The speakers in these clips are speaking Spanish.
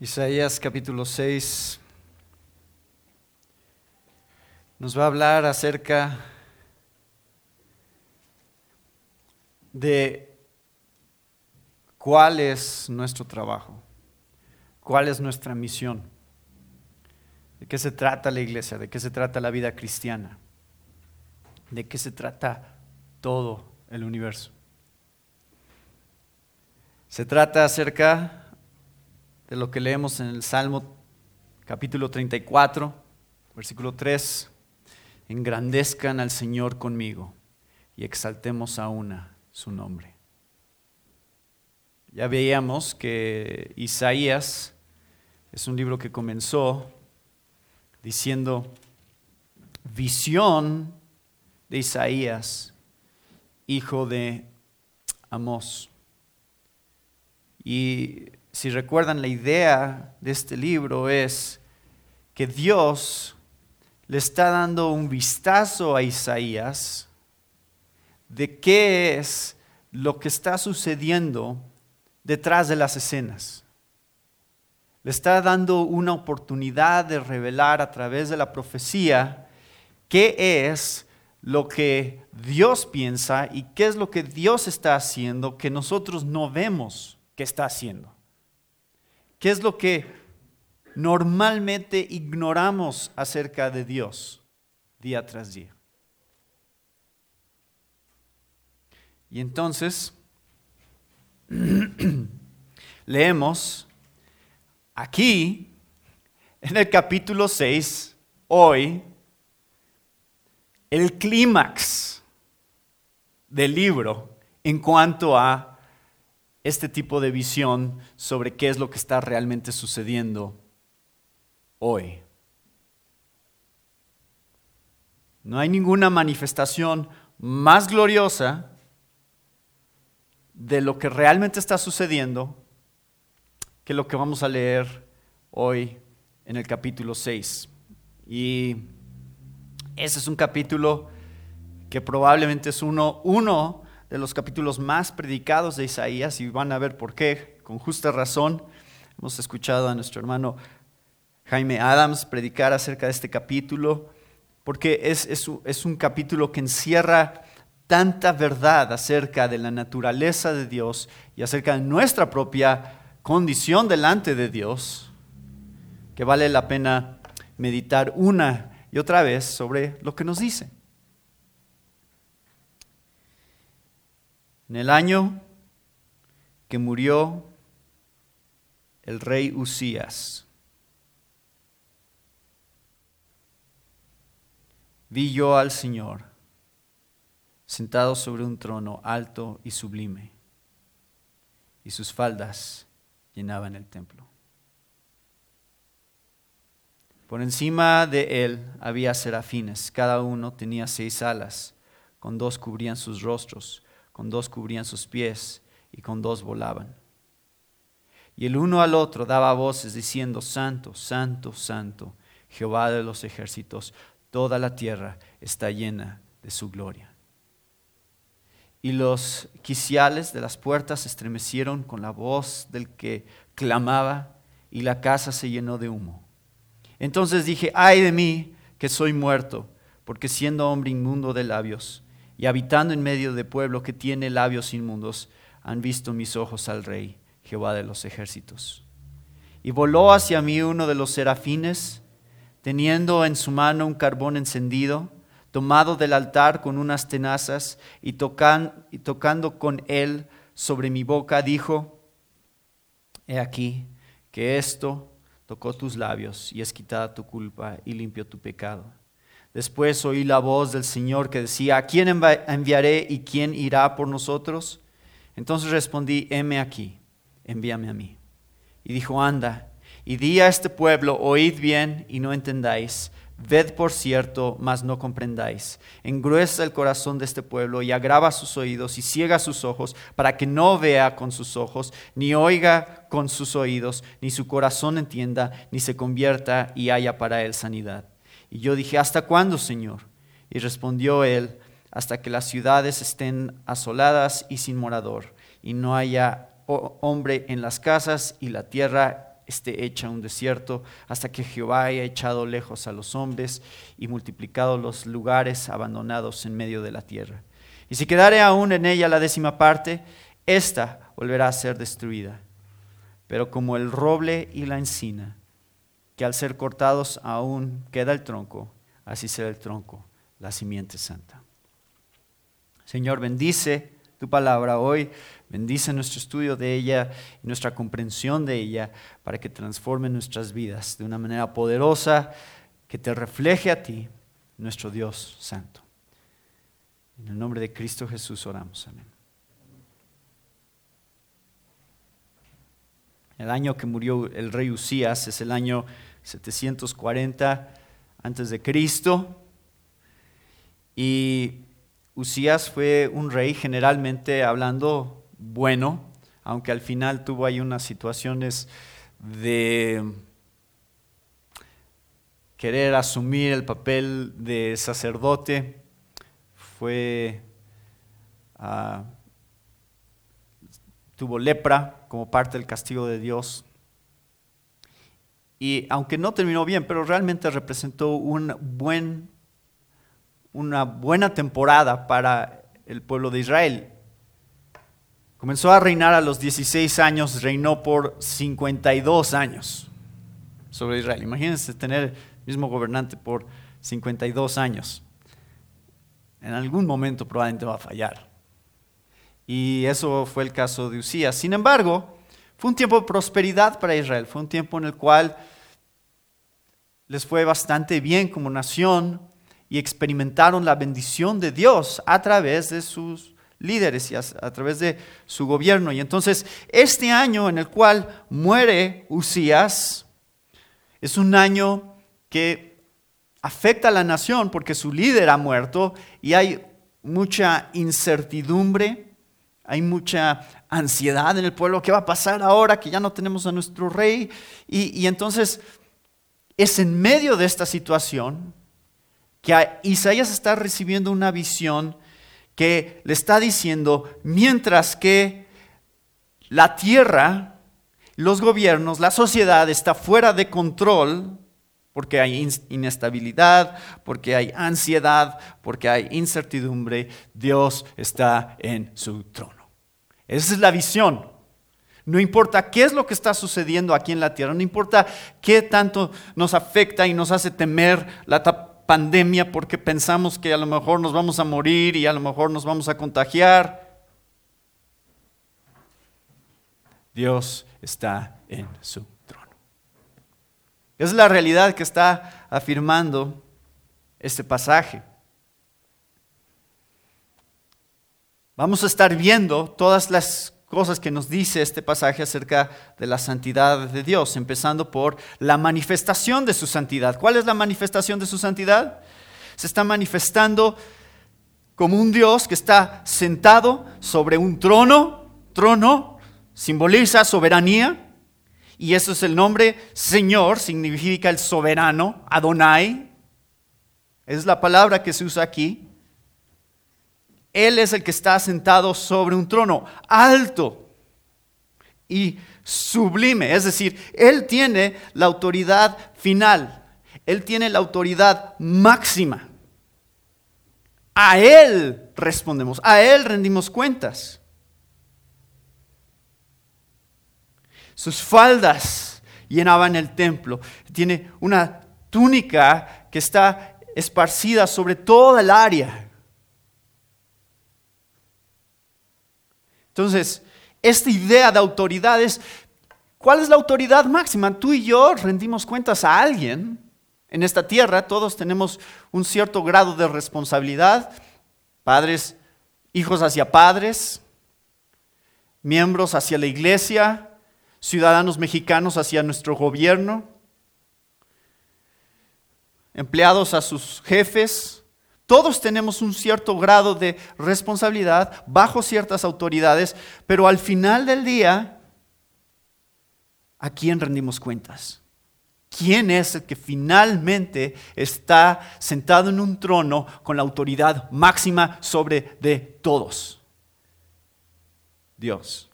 Isaías capítulo 6 nos va a hablar acerca de cuál es nuestro trabajo, cuál es nuestra misión, de qué se trata la iglesia, de qué se trata la vida cristiana, de qué se trata todo el universo. Se trata acerca de lo que leemos en el Salmo capítulo 34, versículo 3. Engrandezcan al Señor conmigo y exaltemos a una su nombre. Ya veíamos que Isaías es un libro que comenzó diciendo visión de Isaías, hijo de Amós. Y si recuerdan, la idea de este libro es que Dios le está dando un vistazo a Isaías de qué es lo que está sucediendo detrás de las escenas. Le está dando una oportunidad de revelar a través de la profecía qué es lo que Dios piensa y qué es lo que Dios está haciendo que nosotros no vemos que está haciendo. ¿Qué es lo que normalmente ignoramos acerca de Dios día tras día? Y entonces leemos aquí en el capítulo 6, hoy, el clímax del libro en cuanto a este tipo de visión sobre qué es lo que está realmente sucediendo hoy. No hay ninguna manifestación más gloriosa de lo que realmente está sucediendo que lo que vamos a leer hoy en el capítulo 6. Y ese es un capítulo que probablemente es uno, uno de los capítulos más predicados de Isaías y van a ver por qué, con justa razón. Hemos escuchado a nuestro hermano Jaime Adams predicar acerca de este capítulo, porque es, es un capítulo que encierra tanta verdad acerca de la naturaleza de Dios y acerca de nuestra propia condición delante de Dios, que vale la pena meditar una y otra vez sobre lo que nos dice. En el año que murió el rey Usías, vi yo al Señor sentado sobre un trono alto y sublime, y sus faldas llenaban el templo. Por encima de él había serafines, cada uno tenía seis alas, con dos cubrían sus rostros con dos cubrían sus pies y con dos volaban. Y el uno al otro daba voces diciendo, Santo, Santo, Santo, Jehová de los ejércitos, toda la tierra está llena de su gloria. Y los quiciales de las puertas estremecieron con la voz del que clamaba y la casa se llenó de humo. Entonces dije, ay de mí que soy muerto, porque siendo hombre inmundo de labios, y habitando en medio de pueblo que tiene labios inmundos, han visto mis ojos al Rey, Jehová de los ejércitos. Y voló hacia mí uno de los serafines, teniendo en su mano un carbón encendido, tomado del altar con unas tenazas, y, y tocando con él sobre mi boca, dijo, He aquí que esto tocó tus labios y es quitada tu culpa y limpio tu pecado. Después oí la voz del Señor que decía, ¿a quién enviaré y quién irá por nosotros? Entonces respondí, heme aquí, envíame a mí. Y dijo, anda, y di a este pueblo, oíd bien y no entendáis, ved por cierto, mas no comprendáis. Engruesa el corazón de este pueblo y agrava sus oídos y ciega sus ojos, para que no vea con sus ojos, ni oiga con sus oídos, ni su corazón entienda, ni se convierta y haya para él sanidad. Y yo dije, ¿hasta cuándo, Señor? Y respondió él, hasta que las ciudades estén asoladas y sin morador, y no haya hombre en las casas y la tierra esté hecha un desierto, hasta que Jehová haya echado lejos a los hombres y multiplicado los lugares abandonados en medio de la tierra. Y si quedare aún en ella la décima parte, ésta volverá a ser destruida. Pero como el roble y la encina, que al ser cortados aún queda el tronco, así será el tronco, la simiente santa. Señor, bendice tu palabra hoy, bendice nuestro estudio de ella y nuestra comprensión de ella para que transforme nuestras vidas de una manera poderosa que te refleje a ti, nuestro Dios Santo. En el nombre de Cristo Jesús oramos. Amén. El año que murió el rey Usías es el año 740 antes de Cristo. Y Usías fue un rey generalmente hablando bueno, aunque al final tuvo ahí unas situaciones de querer asumir el papel de sacerdote fue, ah, tuvo lepra como parte del castigo de Dios. Y aunque no terminó bien, pero realmente representó una buena temporada para el pueblo de Israel. Comenzó a reinar a los 16 años, reinó por 52 años sobre Israel. Imagínense tener el mismo gobernante por 52 años en algún momento probablemente va a fallar. Y eso fue el caso de Usías. Sin embargo, fue un tiempo de prosperidad para Israel, fue un tiempo en el cual les fue bastante bien como nación y experimentaron la bendición de Dios a través de sus líderes y a, través de su gobierno. Y entonces, este año en el cual muere Usías es un año que afecta a la nación porque su líder ha muerto y hay mucha incertidumbre, hay mucha ansiedad en el pueblo. ¿Qué va a pasar ahora que ya no tenemos a nuestro rey? Y, entonces es en medio de esta situación que Isaías está recibiendo una visión que le está diciendo, mientras que la tierra, los gobiernos, la sociedad está fuera de control, porque hay inestabilidad, porque hay ansiedad, porque hay incertidumbre, Dios está en su trono. Esa es la visión. No importa qué es lo que está sucediendo aquí en la tierra, no importa qué tanto nos afecta y nos hace temer la pandemia porque pensamos que a lo mejor nos vamos a morir y a lo mejor nos vamos a contagiar. Dios está en su es la realidad que está afirmando este pasaje. Vamos a estar viendo todas las cosas que nos dice este pasaje acerca de la santidad de Dios, empezando por la manifestación de su santidad. ¿Cuál es la manifestación de su santidad? Se está manifestando como un Dios que está sentado sobre un trono, trono simboliza soberanía, y eso es el nombre Señor, significa el soberano, Adonai. Es la palabra que se usa aquí. Él es el que está sentado sobre un trono alto y sublime. Es decir, Él tiene la autoridad final. Él tiene la autoridad máxima. A Él respondemos, a Él rendimos cuentas. sus faldas llenaban el templo. Tiene una túnica que está esparcida sobre toda el área. Entonces, esta idea de autoridad es, ¿cuál es la autoridad máxima? Tú y yo rendimos cuentas a alguien en esta tierra, todos tenemos un cierto grado de responsabilidad, padres, hijos hacia padres, miembros hacia la iglesia, ciudadanos mexicanos hacia nuestro gobierno, empleados a sus jefes. Todos tenemos un cierto grado de responsabilidad bajo ciertas autoridades, pero al final del día, ¿a quién rendimos cuentas? ¿Quién es el que finalmente está sentado en un trono con la autoridad máxima sobre de todos? Dios.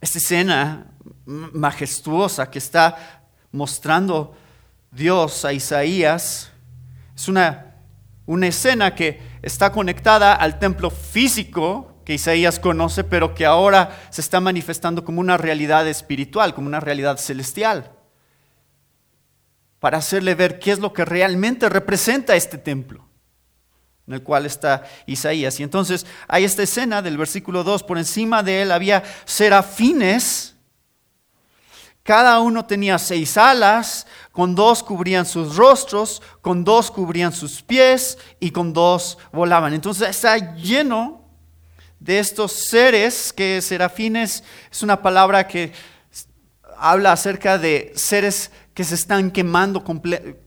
esta escena majestuosa que está mostrando Dios a Isaías es una, una escena que está conectada al templo físico que Isaías conoce, pero que ahora se está manifestando como una realidad espiritual, como una realidad celestial, para hacerle ver qué es lo que realmente representa este templo en el cual está Isaías. Y entonces hay esta escena del versículo 2, por encima de él había serafines, cada uno tenía seis alas, con dos cubrían sus rostros, con dos cubrían sus pies y con dos volaban. Entonces está lleno de estos seres, que serafines es una palabra que habla acerca de seres que se están quemando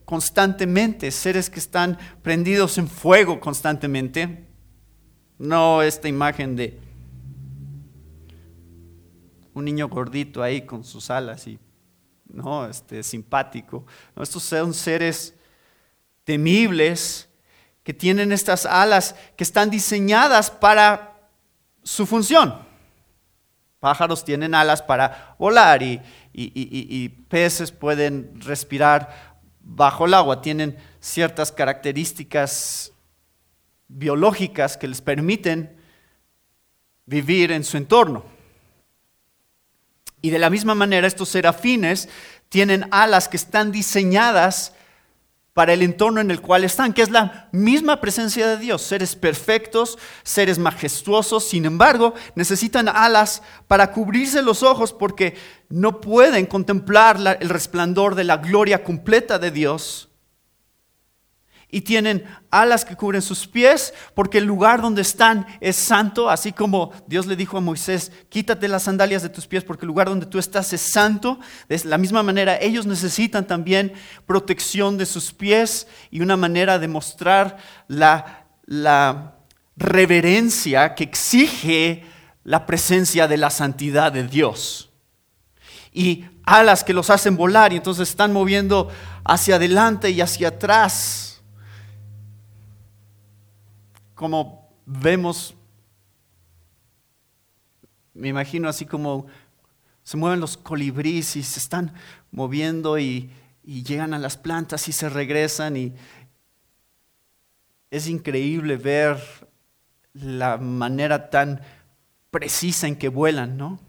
constantemente, seres que están prendidos en fuego constantemente. No esta imagen de un niño gordito ahí con sus alas y no, este simpático. estos son seres temibles que tienen estas alas que están diseñadas para su función. Pájaros tienen alas para volar y, peces pueden respirar bajo el agua, tienen ciertas características biológicas que les permiten vivir en su entorno. Y de la misma manera estos serafines tienen alas que están diseñadas para el entorno en el cual están, que es la misma presencia de Dios, seres perfectos, seres majestuosos, sin embargo, necesitan alas para cubrirse los ojos porque no pueden contemplar el resplandor de la gloria completa de Dios y tienen alas que cubren sus pies, porque el lugar donde están es santo, así como Dios le dijo a Moisés, quítate las sandalias de tus pies, porque el lugar donde tú estás es santo. De la misma manera, ellos necesitan también protección de sus pies y una manera de mostrar la, la reverencia que exige la presencia de la santidad de Dios. Y alas que los hacen volar y entonces están moviendo hacia adelante y hacia atrás como vemos, me imagino así como se mueven los colibríes y se están moviendo y, llegan a las plantas y se regresan y es increíble ver la manera tan precisa en que vuelan, ¿no?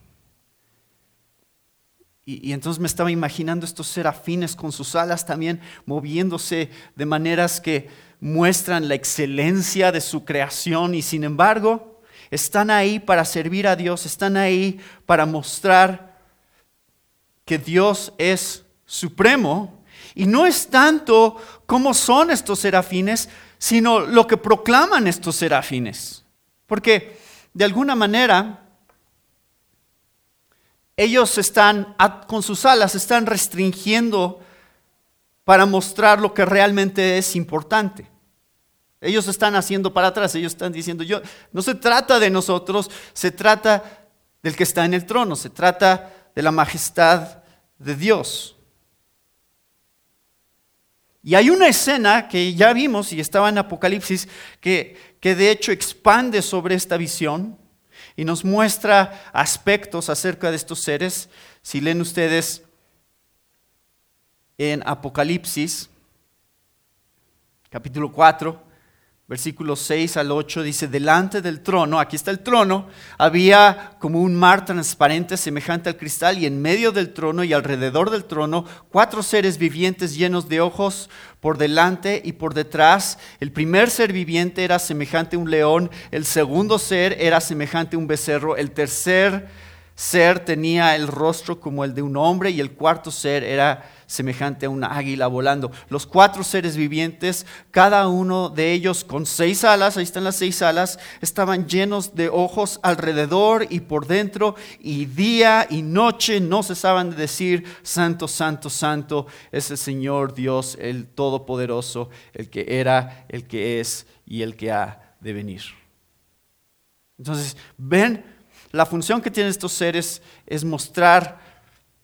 Y, y, entonces me estaba imaginando estos serafines con sus alas también moviéndose de maneras que muestran la excelencia de su creación y sin embargo están ahí para servir a Dios, están ahí para mostrar que Dios es supremo. Y no es tanto cómo son estos serafines, sino lo que proclaman estos serafines. Porque de alguna manera ellos están con sus alas, están restringiendo para mostrar lo que realmente es importante. Ellos están haciendo para atrás, ellos están diciendo, yo, no se trata de nosotros, se trata del que está en el trono, se trata de la majestad de Dios. Y hay una escena que ya vimos y estaba en Apocalipsis que, que de hecho expande sobre esta visión y nos muestra aspectos acerca de estos seres. Si leen ustedes en Apocalipsis, capítulo 4, Versículos 6 al 8 dice, delante del trono, aquí está el trono, había como un mar transparente semejante al cristal y en medio del trono y alrededor del trono cuatro seres vivientes llenos de ojos por delante y por detrás. El primer ser viviente era semejante a un león, el segundo ser era semejante a un becerro, el tercer ser tenía el rostro como el de un hombre y el cuarto ser era semejante a una águila volando. Los cuatro seres vivientes, cada uno de ellos con seis alas, ahí están las seis alas, estaban llenos de ojos alrededor y por dentro, y día y noche no cesaban de decir, Santo, Santo, Santo es el Señor Dios, el Todopoderoso, el que era, el que es y el que ha de venir. Entonces, ven, la función que tienen estos seres es mostrar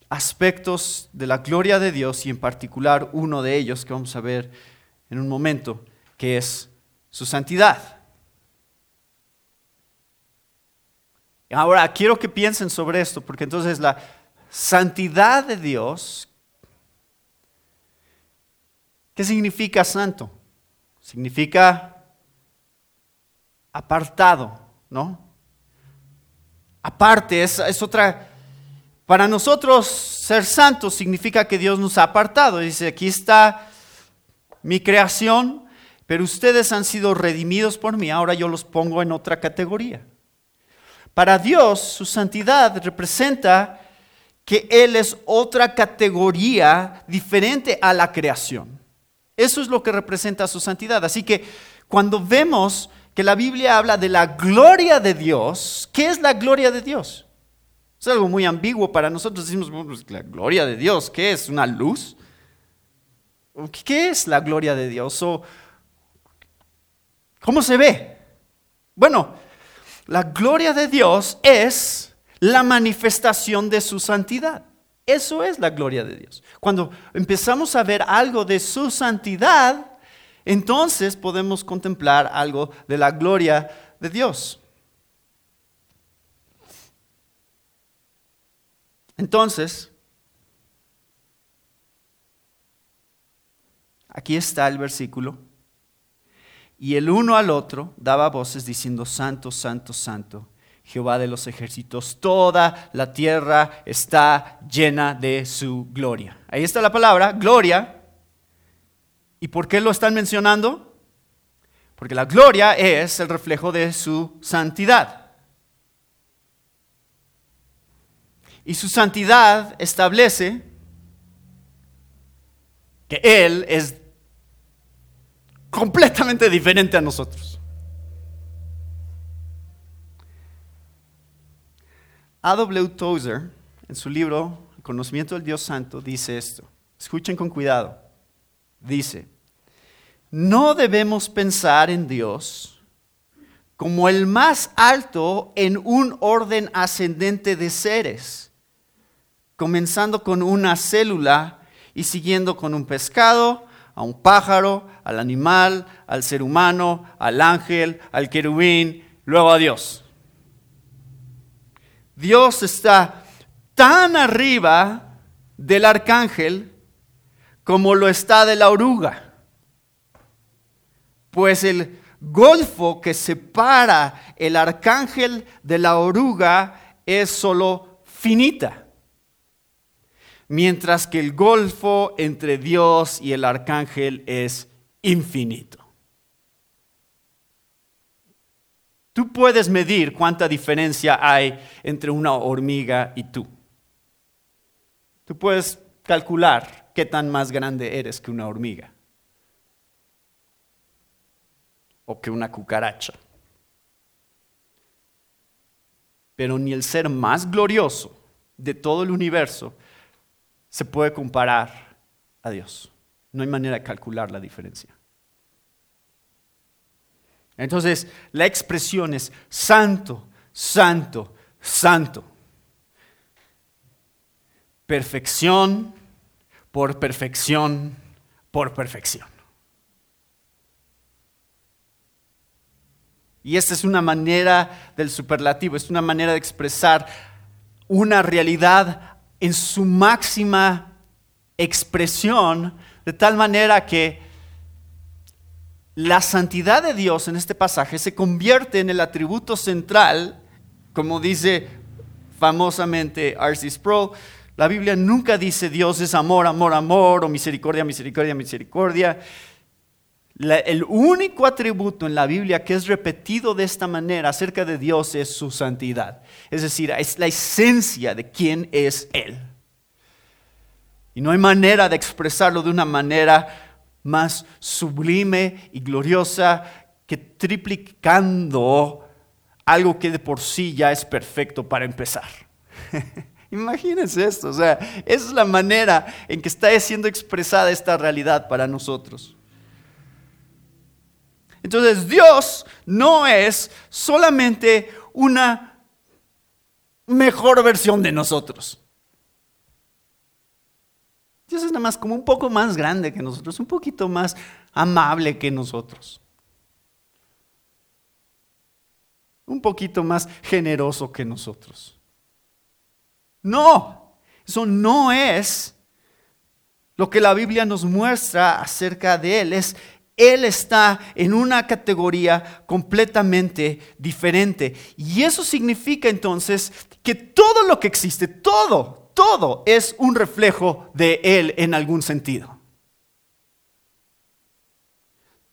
aspectos de la gloria de Dios y en particular uno de ellos que vamos a ver en un momento, que es su santidad. Ahora, quiero que piensen sobre esto, porque entonces la santidad de Dios, ¿qué significa santo? Significa apartado, ¿no? Aparte, es, es otra... Para nosotros ser santos significa que Dios nos ha apartado. Dice, aquí está mi creación, pero ustedes han sido redimidos por mí, ahora yo los pongo en otra categoría. Para Dios, su santidad representa que Él es otra categoría diferente a la creación. Eso es lo que representa su santidad. Así que cuando vemos que la Biblia habla de la gloria de Dios, ¿qué es la gloria de Dios? Es algo muy ambiguo para nosotros. Decimos, pues, la gloria de Dios, ¿qué es? ¿Una luz? ¿Qué es la gloria de Dios? ¿Cómo se ve? Bueno, la gloria de Dios es la manifestación de su santidad. Eso es la gloria de Dios. Cuando empezamos a ver algo de su santidad, entonces podemos contemplar algo de la gloria de Dios. Entonces, aquí está el versículo. Y el uno al otro daba voces diciendo, Santo, Santo, Santo, Jehová de los ejércitos, toda la tierra está llena de su gloria. Ahí está la palabra, gloria. ¿Y por qué lo están mencionando? Porque la gloria es el reflejo de su santidad. Y su santidad establece que Él es completamente diferente a nosotros. A.W. Tozer, en su libro El conocimiento del Dios Santo, dice esto. Escuchen con cuidado. Dice, no debemos pensar en Dios como el más alto en un orden ascendente de seres, comenzando con una célula y siguiendo con un pescado, a un pájaro, al animal, al ser humano, al ángel, al querubín, luego a Dios. Dios está tan arriba del arcángel como lo está de la oruga. Pues el golfo que separa el arcángel de la oruga es solo finita mientras que el golfo entre Dios y el arcángel es infinito. Tú puedes medir cuánta diferencia hay entre una hormiga y tú. Tú puedes calcular qué tan más grande eres que una hormiga o que una cucaracha. Pero ni el ser más glorioso de todo el universo se puede comparar a Dios. No hay manera de calcular la diferencia. Entonces, la expresión es santo, santo, santo. Perfección por perfección por perfección. Y esta es una manera del superlativo, es una manera de expresar una realidad en su máxima expresión, de tal manera que la santidad de Dios en este pasaje se convierte en el atributo central, como dice famosamente R.C. Sproul, la Biblia nunca dice Dios es amor, amor, amor, o misericordia, misericordia, misericordia el único atributo en la Biblia que es repetido de esta manera acerca de Dios es su santidad. Es decir, es la esencia de quién es Él. Y no hay manera de expresarlo de una manera más sublime y gloriosa que triplicando algo que de por sí ya es perfecto para empezar. Imagínense esto, o sea, esa es la manera en que está siendo expresada esta realidad para nosotros. Entonces Dios no es solamente una mejor versión de nosotros. Dios es nada más como un poco más grande que nosotros, un poquito más amable que nosotros. un poquito más generoso que nosotros. No, eso no es lo que la Biblia nos muestra acerca de Él. Es, Él está en una categoría completamente diferente. Y eso significa entonces que todo lo que existe, todo, todo es un reflejo de Él en algún sentido.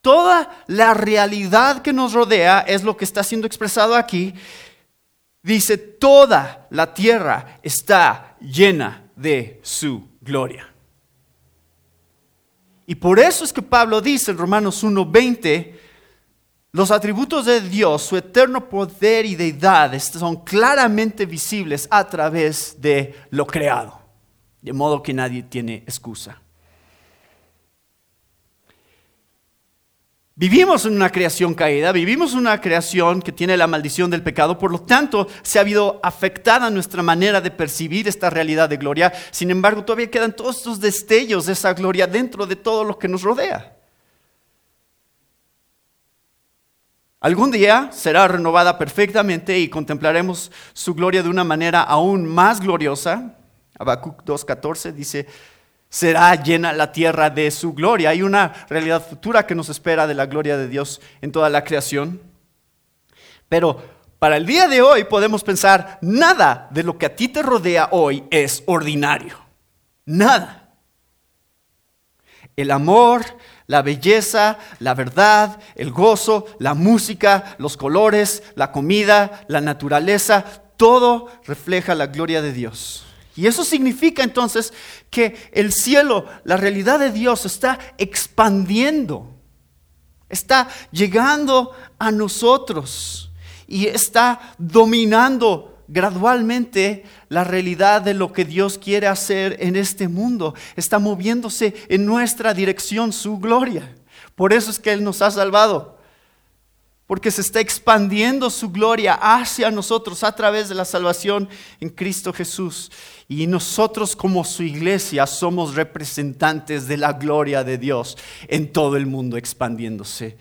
Toda la realidad que nos rodea es lo que está siendo expresado aquí. Dice, toda la tierra está llena de su gloria. Y por eso es que Pablo dice en Romanos 1:20, los atributos de Dios, su eterno poder y deidad son claramente visibles a través de lo creado, de modo que nadie tiene excusa. Vivimos en una creación caída, vivimos en una creación que tiene la maldición del pecado, por lo tanto se ha habido afectada nuestra manera de percibir esta realidad de gloria. Sin embargo, todavía quedan todos estos destellos de esa gloria dentro de todo lo que nos rodea. Algún día será renovada perfectamente y contemplaremos su gloria de una manera aún más gloriosa. Habacuc 2.14 dice, será llena la tierra de su gloria. Hay una realidad futura que nos espera de la gloria de Dios en toda la creación. Pero para el día de hoy podemos pensar, nada de lo que a ti te rodea hoy es ordinario. Nada. El amor, la belleza, la verdad, el gozo, la música, los colores, la comida, la naturaleza, todo refleja la gloria de Dios. Y eso significa entonces que el cielo, la realidad de Dios está expandiendo, está llegando a nosotros y está dominando gradualmente la realidad de lo que Dios quiere hacer en este mundo. Está moviéndose en nuestra dirección su gloria. Por eso es que Él nos ha salvado porque se está expandiendo su gloria hacia nosotros a través de la salvación en Cristo Jesús. Y nosotros como su iglesia somos representantes de la gloria de Dios en todo el mundo, expandiéndose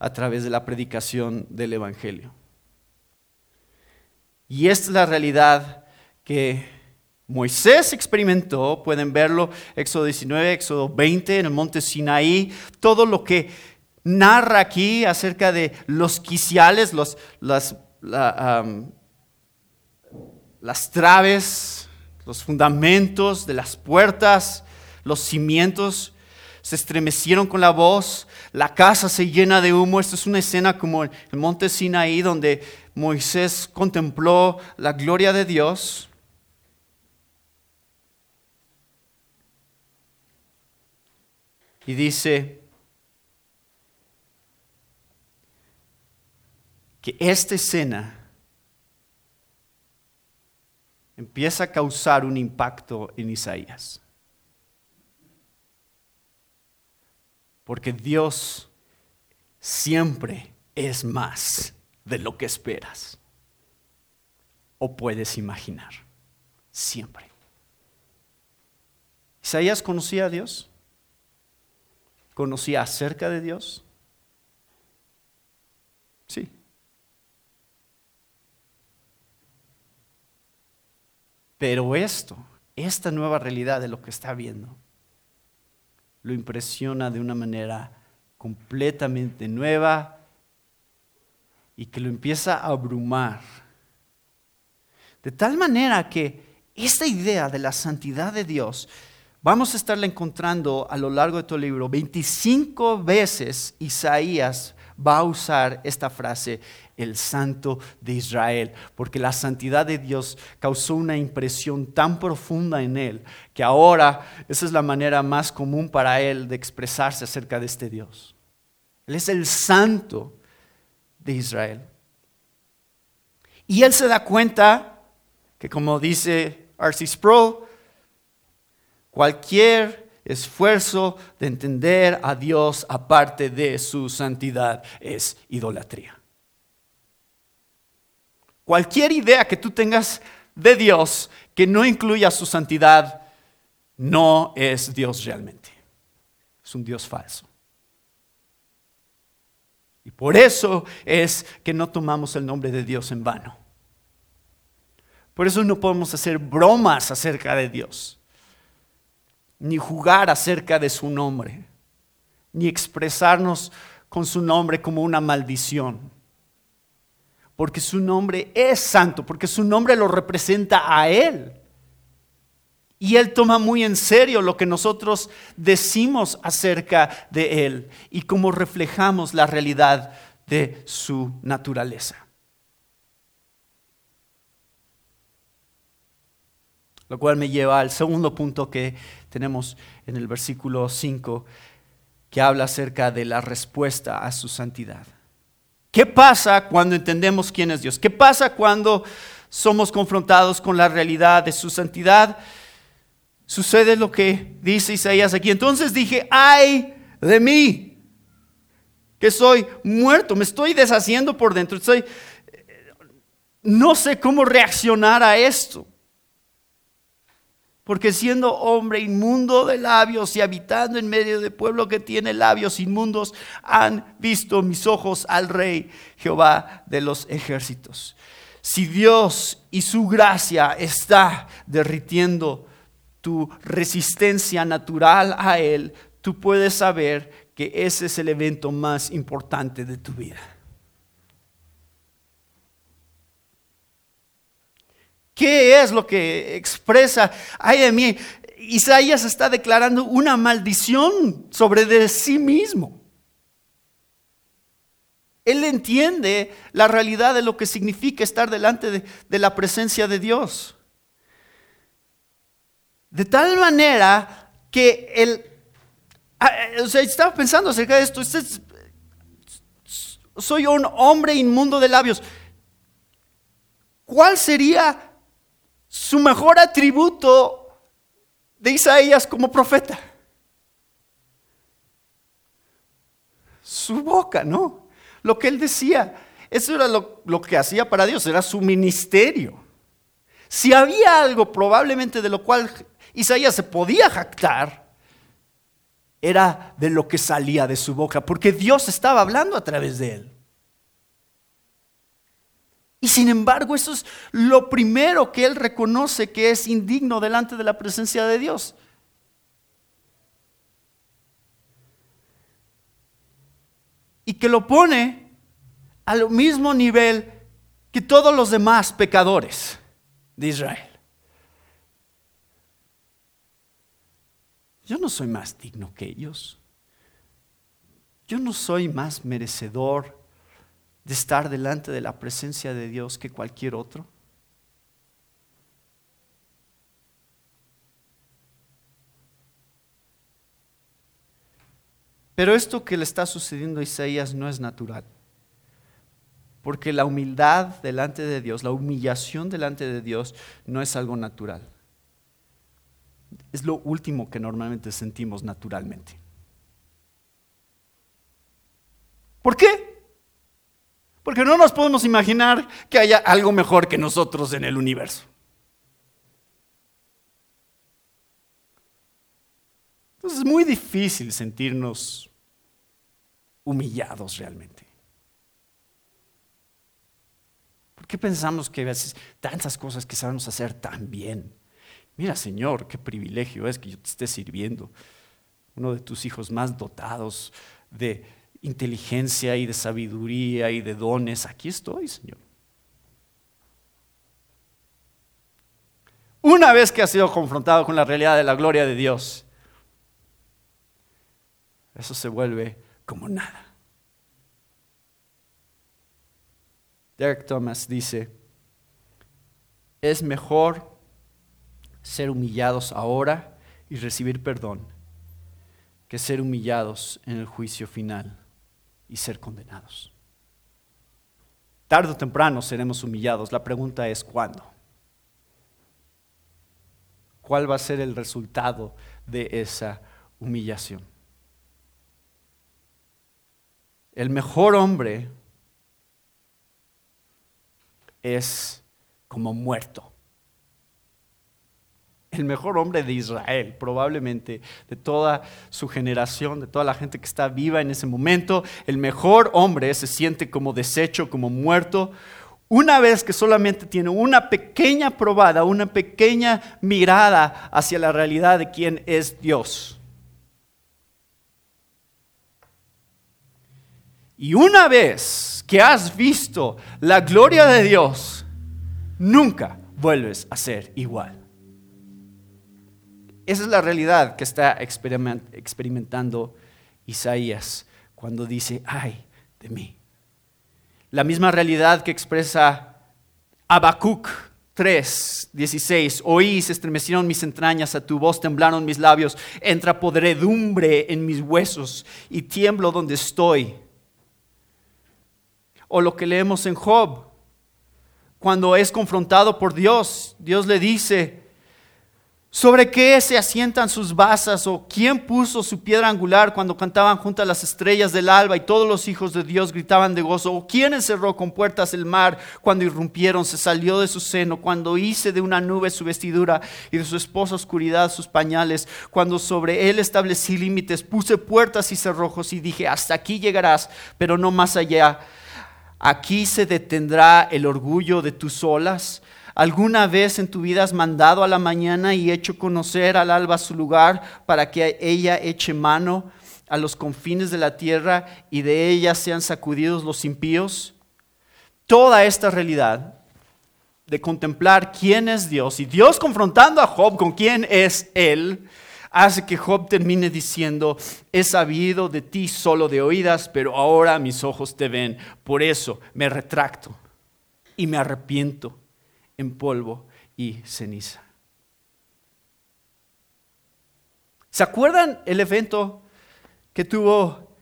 a través de la predicación del Evangelio. Y esta es la realidad que Moisés experimentó, pueden verlo, Éxodo 19, Éxodo 20, en el monte Sinaí, todo lo que narra aquí acerca de los quiciales, los, las, las traves, los fundamentos de las puertas, los cimientos se estremecieron con la voz, la casa se llena de humo. Esta es una escena como el monte Sinaí donde Moisés contempló la gloria de Dios. Y dice, que esta escena empieza a causar un impacto en Isaías. Porque Dios siempre es más de lo que esperas o puedes imaginar. Siempre. Isaías conocía a Dios, conocía acerca de Dios. Sí. Pero esto, esta nueva realidad de lo que está viendo, lo impresiona de una manera completamente nueva y que lo empieza a abrumar. De tal manera que esta idea de la santidad de Dios, vamos a estarla encontrando a lo largo de todo el libro. 25 veces Isaías va a usar esta frase, el santo de Israel, porque la santidad de Dios causó una impresión tan profunda en él que ahora esa es la manera más común para él de expresarse acerca de este Dios. Él es el santo de Israel. Y él se da cuenta que como dice R.C. Sproul, cualquier esfuerzo de entender a Dios aparte de su santidad es idolatría. Cualquier idea que tú tengas de Dios que no incluya su santidad, no es Dios realmente. Es un Dios falso. Y por eso es que no tomamos el nombre de Dios en vano. Por eso no podemos hacer bromas acerca de Dios, ni jugar acerca de su nombre, ni expresarnos con su nombre como una maldición. Porque su nombre es santo, porque su nombre lo representa a Él. Y Él toma muy en serio lo que nosotros decimos acerca de Él y cómo reflejamos la realidad de su naturaleza. Lo cual me lleva al segundo punto que tenemos en el versículo 5, que habla acerca de la respuesta a su santidad. ¿Qué pasa cuando entendemos quién es Dios? ¿Qué pasa cuando somos confrontados con la realidad de su santidad? Sucede lo que dice Isaías aquí. Entonces dije, ay de mí, que soy muerto, me estoy deshaciendo por dentro, no sé cómo reaccionar a esto. Porque siendo hombre inmundo de labios y habitando en medio de pueblo que tiene labios inmundos, han visto mis ojos al Rey Jehová de los ejércitos. Si Dios y su gracia está derritiendo tu resistencia natural a Él, tú puedes saber que ese es el evento más importante de tu vida. ¿Qué es lo que expresa? Ay de mí, Isaías está declarando una maldición sobre sí mismo. Él entiende la realidad de lo que significa estar delante de, la presencia de Dios. De tal manera que él, ah, o sea, estaba pensando acerca de esto, este soy un hombre inmundo de labios. ¿Cuál sería su mejor atributo de Isaías como profeta. Su boca, ¿no? Lo que él decía, eso era lo, que hacía para Dios, era su ministerio. Si había algo probablemente de lo cual Isaías se podía jactar, era de lo que salía de su boca, porque Dios estaba hablando a través de él. Y sin embargo, eso es lo primero que él reconoce que es indigno delante de la presencia de Dios. Y que lo pone al mismo nivel que todos los demás pecadores de Israel. Yo no soy más digno que ellos. Yo no soy más merecedor de estar delante de la presencia de Dios que cualquier otro? Pero esto que le está sucediendo a Isaías no es natural. Porque la humildad delante de Dios, la humillación delante de Dios no es algo natural. Es lo último que normalmente sentimos naturalmente. ¿Por qué? Porque no nos podemos imaginar que haya algo mejor que nosotros en el universo. Entonces es muy difícil sentirnos humillados realmente. ¿Por qué pensamos que a veces tantas cosas que sabemos hacer tan bien? Mira, Señor, qué privilegio es que yo te esté sirviendo. Uno de tus hijos más dotados de inteligencia y de sabiduría y de dones. Aquí estoy, Señor. Una vez que has sido confrontado con la realidad de la gloria de Dios, eso se vuelve como nada. Derek Thomas dice, es mejor ser humillados ahora y recibir perdón que ser humillados en el juicio final y ser condenados. Tarde o temprano seremos humillados. La pregunta es ¿cuándo? ¿Cuál va a ser el resultado de esa humillación? El mejor hombre es como muerto. El mejor hombre de Israel, probablemente de toda su generación, de toda la gente que está viva en ese momento, el mejor hombre se siente como deshecho, como muerto, una vez que solamente tiene una pequeña probada, una pequeña mirada hacia la realidad de quién es Dios. Y una vez que has visto la gloria de Dios, nunca vuelves a ser igual. Esa es la realidad que está experimentando Isaías cuando dice, ay de mí. La misma realidad que expresa Habacuc 3, 16. Oí, se estremecieron mis entrañas, a tu voz temblaron mis labios, entra podredumbre en mis huesos y tiemblo donde estoy o lo que leemos en Job, cuando es confrontado por Dios, Dios le dice, ¿sobre qué se asientan sus basas? ¿O quién puso su piedra angular cuando cantaban junto a las estrellas del alba y todos los hijos de Dios gritaban de gozo? ¿O quién encerró con puertas el mar cuando irrumpieron, se salió de su seno, cuando hice de una nube su vestidura y de su esposa oscuridad sus pañales, cuando sobre él establecí límites, puse puertas y cerrojos y dije, hasta aquí llegarás, pero no más allá? Aquí se detendrá el orgullo de tus olas. ¿Alguna vez en tu vida has mandado a la mañana y hecho conocer al alba su lugar para que ella eche mano a los confines de la tierra y de ella sean sacudidos los impíos? Toda esta realidad de contemplar quién es Dios y Dios confrontando a Job con quién es Él, hace que Job termine diciendo, he sabido de ti solo de oídas, pero ahora mis ojos te ven. Por eso me retracto y me arrepiento en polvo y ceniza. ¿Se acuerdan el evento que tuvo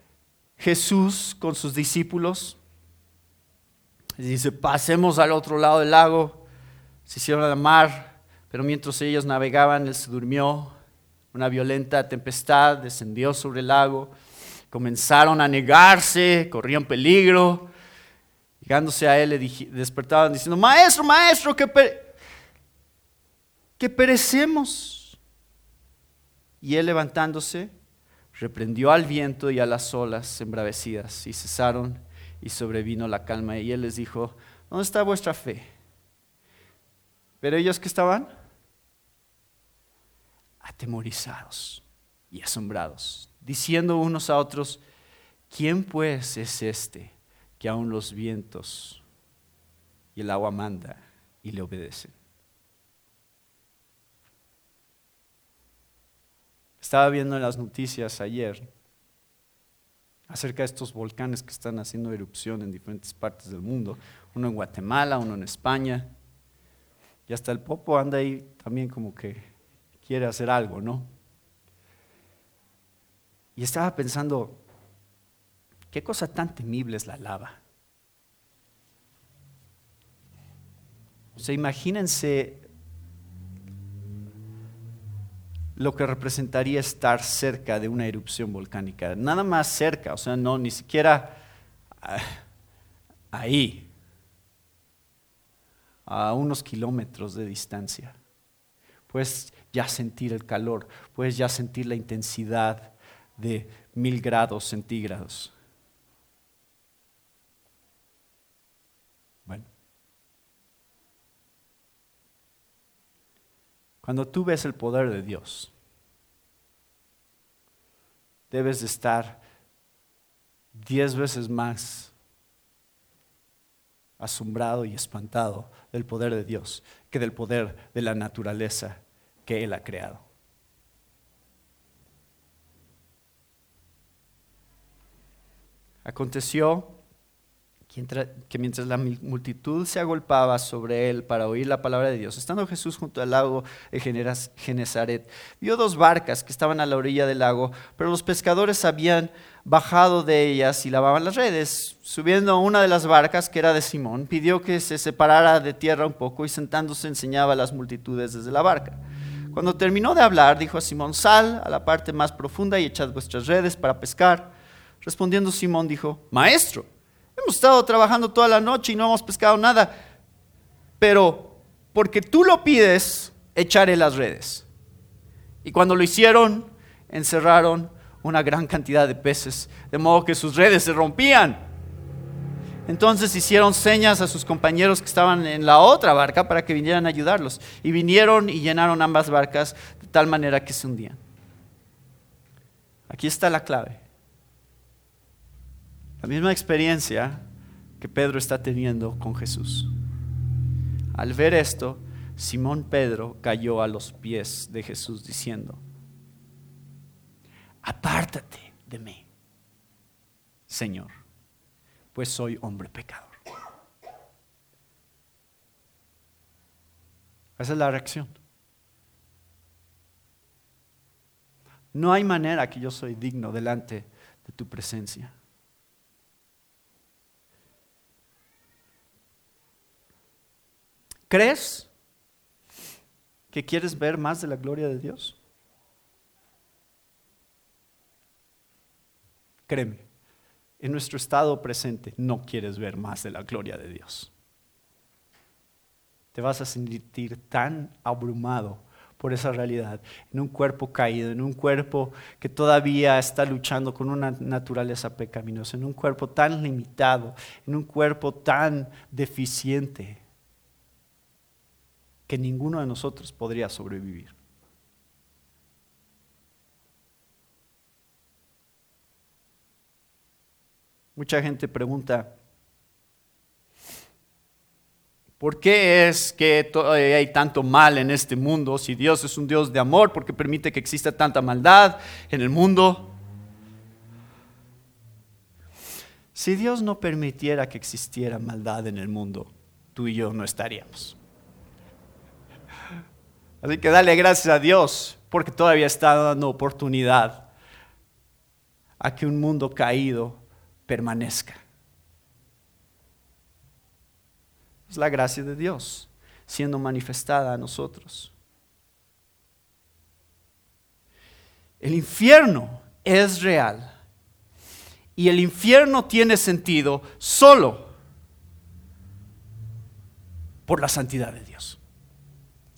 Jesús con sus discípulos? Dice, pasemos al otro lado del lago, se hicieron a la mar, pero mientras ellos navegaban, él se durmió. Una violenta tempestad descendió sobre el lago. Comenzaron a negarse, corrían peligro. Llegándose a él, le despertaban diciendo, maestro, maestro, que, perecemos. Y él levantándose, reprendió al viento y a las olas embravecidas, y cesaron y sobrevino la calma. Y él les dijo, ¿dónde está vuestra fe? Pero ellos que estaban atemorizados y asombrados, diciendo unos a otros, ¿quién pues es este que aun los vientos y el agua manda y le obedecen? Estaba viendo en las noticias ayer acerca de estos volcanes que están haciendo erupción en diferentes partes del mundo, uno en Guatemala, uno en España, y hasta el Popo anda ahí también como que quiere hacer algo, ¿no? Y estaba pensando, qué cosa tan temible es la lava. O sea, imagínense lo que representaría estar cerca de una erupción volcánica. Nada más cerca, o sea, no, ni siquiera ah, ahí, a unos kilómetros de distancia. Pues ya sentir el calor, puedes ya sentir la intensidad de mil grados centígrados. Bueno, cuando tú ves el poder de Dios, debes de estar diez veces más asombrado y espantado del poder de Dios que del poder de la naturaleza que Él ha creado. Aconteció que mientras la multitud se agolpaba sobre él para oír la palabra de Dios, estando Jesús junto al lago de Genezaret, vio dos barcas que estaban a la orilla del lago, pero los pescadores habían bajado de ellas y lavaban las redes. Subiendo a una de las barcas, que era de Simón, pidió que se separara de tierra un poco y sentándose enseñaba a las multitudes desde la barca. Cuando terminó de hablar, dijo a Simón, sal a la parte más profunda y echad vuestras redes para pescar. Respondiendo Simón dijo, Maestro, hemos estado trabajando toda la noche y no hemos pescado nada, pero porque tú lo pides, echaré las redes. Y cuando lo hicieron, encerraron una gran cantidad de peces, de modo que sus redes se rompían. Entonces hicieron señas a sus compañeros que estaban en la otra barca para que vinieran a ayudarlos. Y vinieron y llenaron ambas barcas de tal manera que se hundían. Aquí está la clave. La misma experiencia que Pedro está teniendo con Jesús. Al ver esto, Simón Pedro cayó a los pies de Jesús diciendo, apártate de mí, Señor, pues soy hombre pecador. Esa es la reacción. No hay manera que yo soy digno delante de tu presencia. ¿Crees que quieres ver más de la gloria de Dios? Créeme, en nuestro estado presente no quieres ver más de la gloria de Dios. Te vas a sentir tan abrumado por esa realidad, en un cuerpo caído, en un cuerpo que todavía está luchando con una naturaleza pecaminosa, en un cuerpo tan limitado, en un cuerpo tan deficiente que ninguno de nosotros podría sobrevivir. Mucha gente pregunta, ¿por qué es que hay tanto mal en este mundo si Dios es un Dios de amor? porque permite que exista tanta maldad en el mundo? Si Dios no permitiera que existiera maldad en el mundo, tú y yo no estaríamos. Así que dale gracias a Dios porque todavía está dando oportunidad a que un mundo caído permanezca. Es la gracia de Dios siendo manifestada a nosotros. El infierno es real y el infierno tiene sentido solo por la santidad de Dios.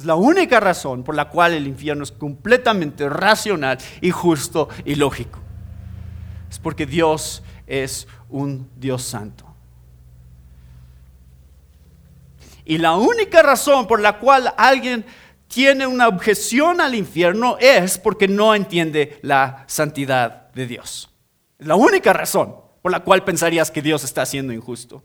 Es la única razón por la cual el infierno es completamente racional y justo y lógico. Es porque Dios es un Dios santo. Y la única razón por la cual alguien tiene una objeción al infierno es porque no entiende la santidad de Dios. Es la única razón por la cual pensarías que Dios está siendo injusto.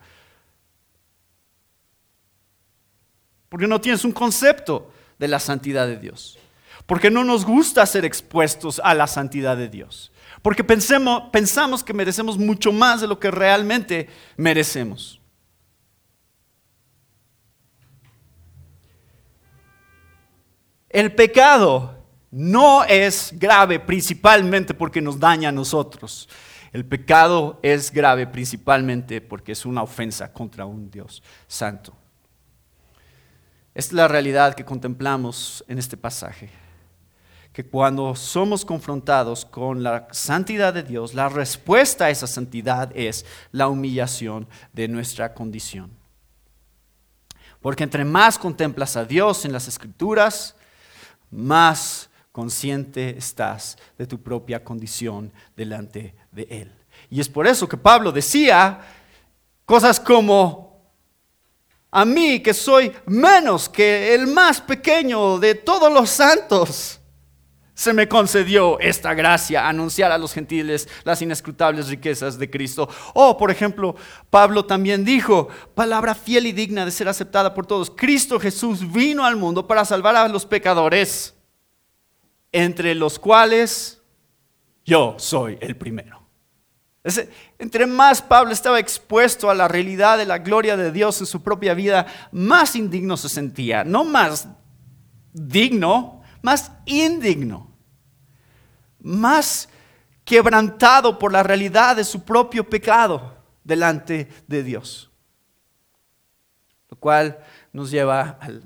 Porque no tienes un concepto de la santidad de Dios. Porque no nos gusta ser expuestos a la santidad de Dios. Porque pensamos que merecemos mucho más de lo que realmente merecemos. El pecado no es grave principalmente porque nos daña a nosotros. El pecado es grave principalmente porque es una ofensa contra un Dios santo. Esta es la realidad que contemplamos en este pasaje. Que cuando somos confrontados con la santidad de Dios, la respuesta a esa santidad es la humillación de nuestra condición. Porque entre más contemplas a Dios en las escrituras, más consciente estás de tu propia condición delante de Él. Y es por eso que Pablo decía cosas como, a mí que soy menos que el más pequeño de todos los santos, se me concedió esta gracia, anunciar a los gentiles las inescrutables riquezas de Cristo. O, por ejemplo, Pablo también dijo, palabra fiel y digna de ser aceptada por todos. Cristo Jesús vino al mundo para salvar a los pecadores, entre los cuales yo soy el primero entre más Pablo estaba expuesto a la realidad de la gloria de Dios en su propia vida, más indigno se sentía. No más digno, más indigno. Más quebrantado por la realidad de su propio pecado delante de Dios. Lo cual nos lleva al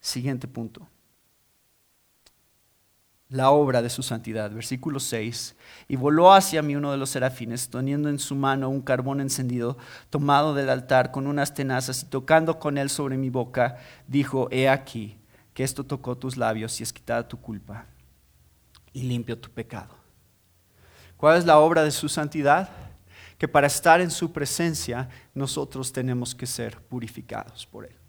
siguiente punto. La obra de su santidad. Versículo 6. Y voló hacia mí uno de los serafines, teniendo en su mano un carbón encendido, tomado del altar con unas tenazas y tocando con él sobre mi boca, dijo, he aquí, que esto tocó tus labios y es quitada tu culpa y limpio tu pecado. ¿Cuál es la obra de su santidad? Que para estar en su presencia nosotros tenemos que ser purificados por él.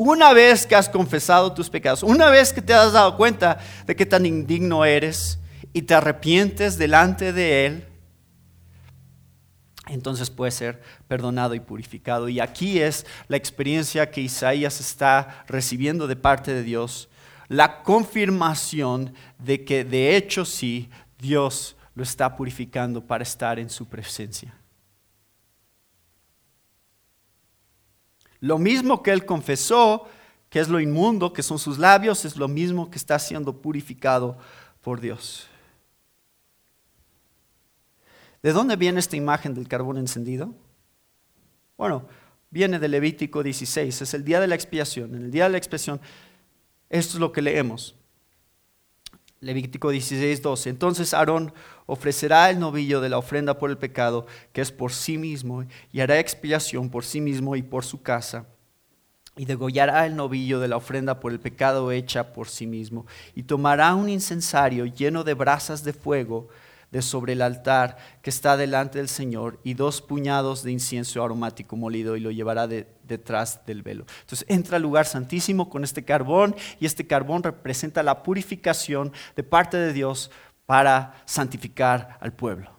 Una vez que has confesado tus pecados, una vez que te has dado cuenta de que tan indigno eres y te arrepientes delante de Él, entonces puedes ser perdonado y purificado. Y aquí es la experiencia que Isaías está recibiendo de parte de Dios, la confirmación de que de hecho sí, Dios lo está purificando para estar en su presencia. Lo mismo que él confesó, que es lo inmundo, que son sus labios, es lo mismo que está siendo purificado por Dios. ¿De dónde viene esta imagen del carbón encendido? Bueno, viene de Levítico 16, es el día de la expiación. En el día de la expiación, esto es lo que leemos. Levítico 16, 12. Entonces Aarón ofrecerá el novillo de la ofrenda por el pecado, que es por sí mismo, y hará expiación por sí mismo y por su casa. Y degollará el novillo de la ofrenda por el pecado hecha por sí mismo. Y tomará un incensario lleno de brasas de fuego de sobre el altar que está delante del Señor y dos puñados de incienso aromático molido y lo llevará detrás del velo. Entonces entra al lugar santísimo con este carbón y este carbón representa la purificación de parte de Dios para santificar al pueblo.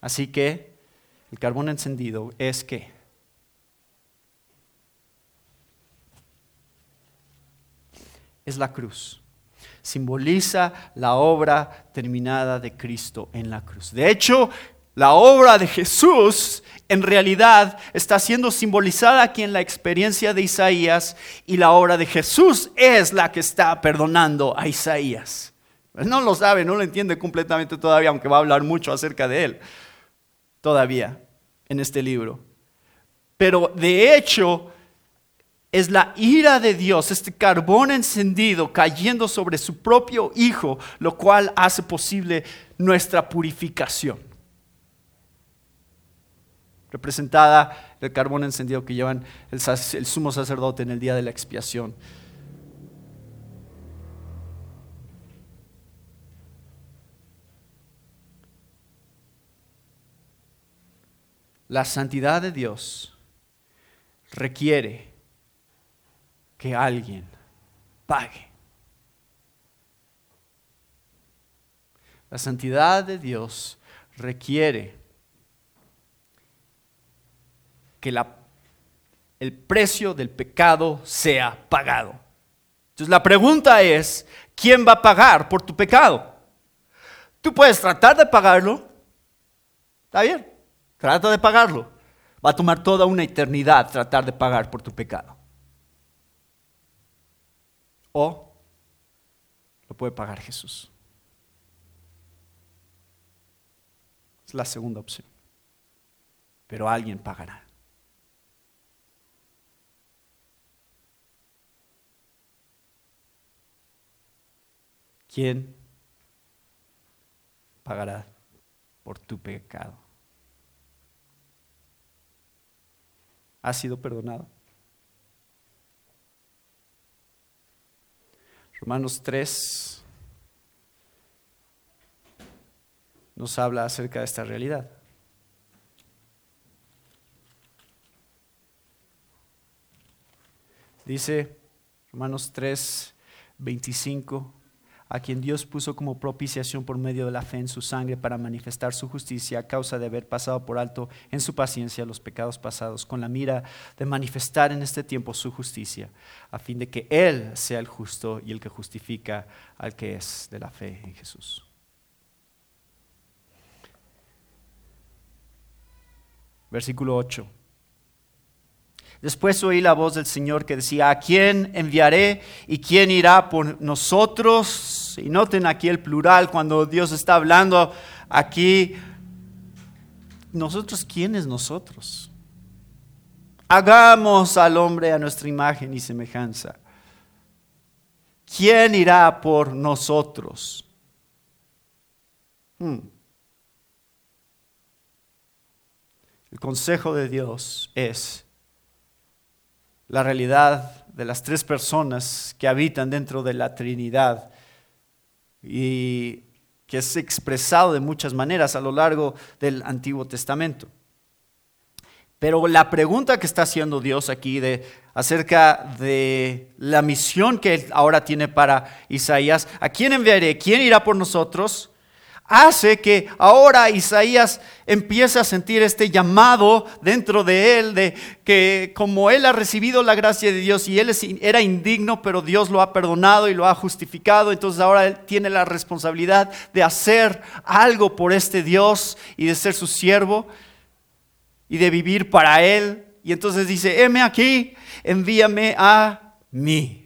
Así que el carbón encendido es que es la cruz simboliza la obra terminada de Cristo en la cruz. De hecho, la obra de Jesús en realidad está siendo simbolizada aquí en la experiencia de Isaías y la obra de Jesús es la que está perdonando a Isaías. No lo sabe, no lo entiende completamente todavía, aunque va a hablar mucho acerca de él todavía en este libro. Pero de hecho, es la ira de Dios, este carbón encendido cayendo sobre su propio Hijo, lo cual hace posible nuestra purificación. Representada el carbón encendido que llevan el, el sumo sacerdote en el día de la expiación. La santidad de Dios requiere que alguien pague. La santidad de Dios requiere que la, el precio del pecado sea pagado. Entonces la pregunta es, ¿quién va a pagar por tu pecado? Tú puedes tratar de pagarlo. Está bien, trata de pagarlo. Va a tomar toda una eternidad tratar de pagar por tu pecado. O lo puede pagar Jesús. Es la segunda opción. Pero alguien pagará. ¿Quién pagará por tu pecado? ¿Has sido perdonado? Romanos 3 nos habla acerca de esta realidad. Dice Romanos 3, 25 a quien Dios puso como propiciación por medio de la fe en su sangre para manifestar su justicia a causa de haber pasado por alto en su paciencia los pecados pasados, con la mira de manifestar en este tiempo su justicia, a fin de que Él sea el justo y el que justifica al que es de la fe en Jesús. Versículo 8. Después oí la voz del Señor que decía, ¿a quién enviaré y quién irá por nosotros? Y noten aquí el plural cuando Dios está hablando aquí. ¿Nosotros quiénes nosotros? Hagamos al hombre a nuestra imagen y semejanza. ¿quién irá por nosotros? Hmm. El consejo de Dios es la realidad de las tres personas que habitan dentro de la Trinidad y que es expresado de muchas maneras a lo largo del Antiguo Testamento. Pero la pregunta que está haciendo Dios aquí de, acerca de la misión que él ahora tiene para Isaías, ¿a quién enviaré? ¿Quién irá por nosotros? Hace que ahora Isaías empiece a sentir este llamado dentro de él, de que como él ha recibido la gracia de Dios y él era indigno, pero Dios lo ha perdonado y lo ha justificado, entonces ahora él tiene la responsabilidad de hacer algo por este Dios y de ser su siervo y de vivir para él. Y entonces dice, heme aquí, envíame a mí.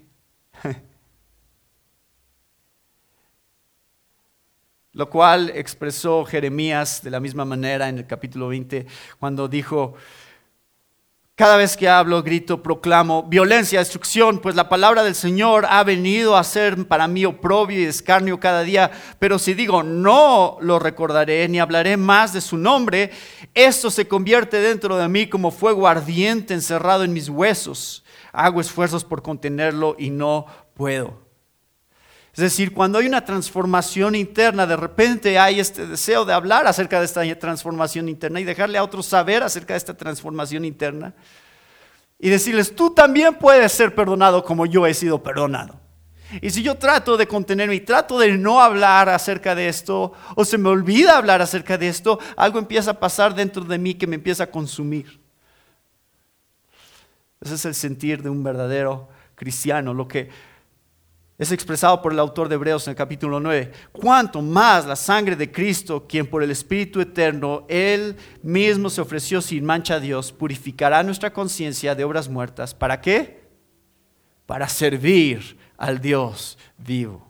Lo cual expresó Jeremías de la misma manera en el capítulo 20, cuando dijo, cada vez que hablo, grito, proclamo violencia, destrucción, pues la palabra del Señor ha venido a ser para mí oprobio y escarnio cada día. Pero si digo, no lo recordaré ni hablaré más de su nombre, esto se convierte dentro de mí como fuego ardiente encerrado en mis huesos. Hago esfuerzos por contenerlo y no puedo. Es decir, cuando hay una transformación interna, de repente hay este deseo de hablar acerca de esta transformación interna y dejarle a otros saber acerca de esta transformación interna. Y decirles, tú también puedes ser perdonado como yo he sido perdonado. Y si yo trato de contenerme y trato de no hablar acerca de esto, o se me olvida hablar acerca de esto, algo empieza a pasar dentro de mí que me empieza a consumir. Ese es el sentir de un verdadero cristiano, lo que es expresado por el autor de Hebreos en el capítulo 9. Cuanto más la sangre de Cristo, quien por el Espíritu Eterno, Él mismo se ofreció sin mancha a Dios, purificará nuestra conciencia de obras muertas. ¿Para qué? Para servir al Dios vivo.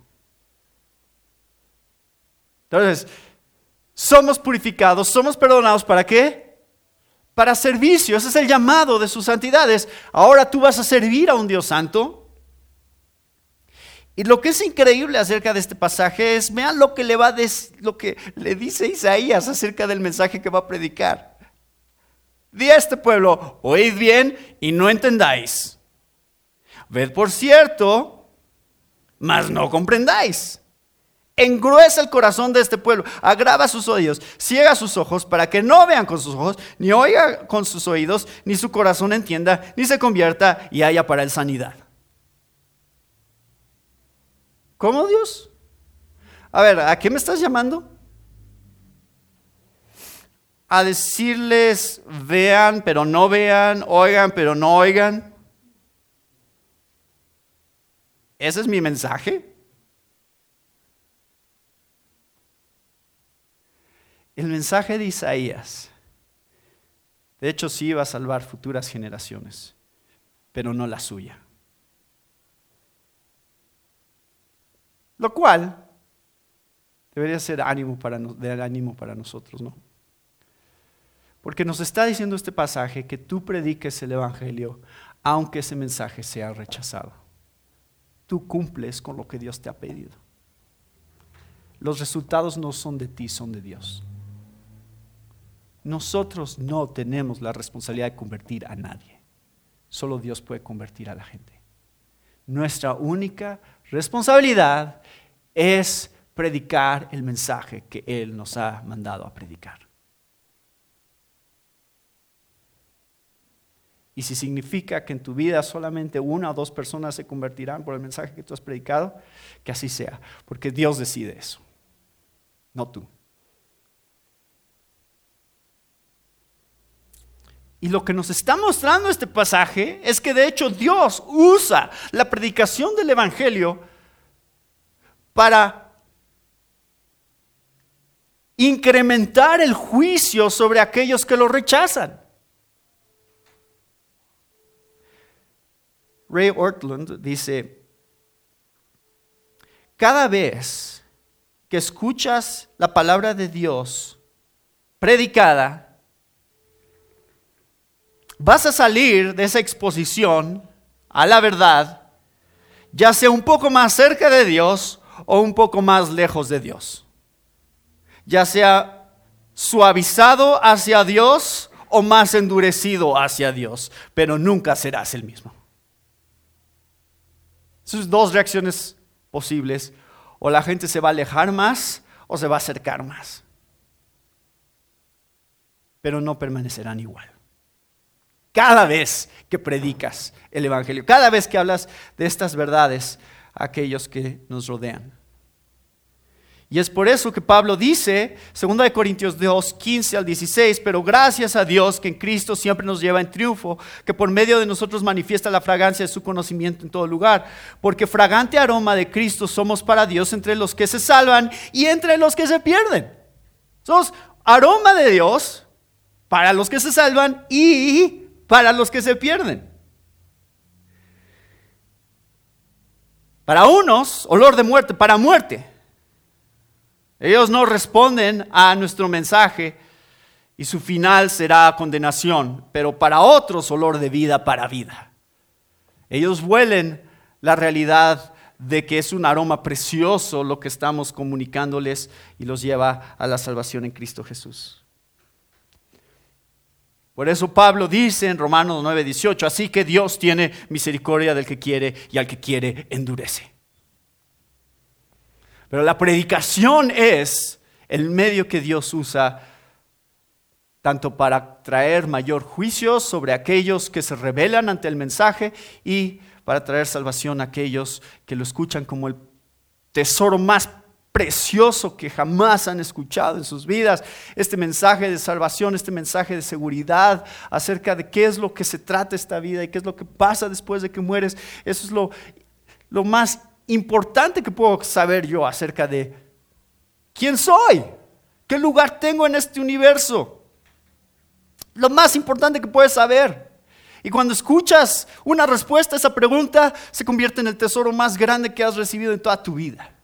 Entonces, somos purificados, somos perdonados, ¿para qué? Para servicio, ese es el llamado de sus santidades. Ahora tú vas a servir a un Dios santo. Y lo que es increíble acerca de este pasaje es, vean lo que le, va lo que le dice Isaías acerca del mensaje que va a predicar. Di a este pueblo, oíd bien y no entendáis. Ved por cierto, mas no comprendáis. Engruesa el corazón de este pueblo, agrava sus oídos, ciega sus ojos para que no vean con sus ojos, ni oiga con sus oídos, ni su corazón entienda, ni se convierta y haya para él sanidad. ¿Cómo Dios? A ver, ¿a qué me estás llamando? A decirles, vean, pero no vean, oigan, pero no oigan. ¿Ese es mi mensaje? El mensaje de Isaías, de hecho sí iba a salvar futuras generaciones, pero no la suya. Lo cual debería ser ánimo para, de ánimo para nosotros, ¿no? Porque nos está diciendo este pasaje que tú prediques el Evangelio aunque ese mensaje sea rechazado. Tú cumples con lo que Dios te ha pedido. Los resultados no son de ti, son de Dios. Nosotros no tenemos la responsabilidad de convertir a nadie. Solo Dios puede convertir a la gente. Nuestra única responsabilidad es predicar el mensaje que Él nos ha mandado a predicar. Y si significa que en tu vida solamente una o dos personas se convertirán por el mensaje que tú has predicado, que así sea, porque Dios decide eso, no tú. Y lo que nos está mostrando este pasaje es que de hecho Dios usa la predicación del Evangelio para incrementar el juicio sobre aquellos que lo rechazan. Ray Ortland dice, cada vez que escuchas la palabra de Dios predicada, vas a salir de esa exposición a la verdad ya sea un poco más cerca de Dios o un poco más lejos de Dios. Ya sea suavizado hacia Dios o más endurecido hacia Dios, pero nunca serás el mismo. Esas dos reacciones posibles, o la gente se va a alejar más o se va a acercar más, pero no permanecerán igual. Cada vez que predicas el Evangelio, cada vez que hablas de estas verdades a aquellos que nos rodean. Y es por eso que Pablo dice, 2 Corintios 2, 15 al 16, pero gracias a Dios que en Cristo siempre nos lleva en triunfo, que por medio de nosotros manifiesta la fragancia de su conocimiento en todo lugar, porque fragante aroma de Cristo somos para Dios entre los que se salvan y entre los que se pierden. Somos aroma de Dios para los que se salvan y para los que se pierden. Para unos, olor de muerte, para muerte ellos no responden a nuestro mensaje y su final será condenación, pero para otros olor de vida para vida. Ellos huelen la realidad de que es un aroma precioso lo que estamos comunicándoles y los lleva a la salvación en Cristo Jesús. Por eso Pablo dice en Romanos 9:18, así que Dios tiene misericordia del que quiere y al que quiere endurece. Pero la predicación es el medio que Dios usa tanto para traer mayor juicio sobre aquellos que se rebelan ante el mensaje y para traer salvación a aquellos que lo escuchan como el tesoro más precioso que jamás han escuchado en sus vidas. Este mensaje de salvación, este mensaje de seguridad acerca de qué es lo que se trata esta vida y qué es lo que pasa después de que mueres. Eso es lo, lo más importante que puedo saber yo acerca de quién soy, qué lugar tengo en este universo. Lo más importante que puedes saber. Y cuando escuchas una respuesta a esa pregunta, se convierte en el tesoro más grande que has recibido en toda tu vida.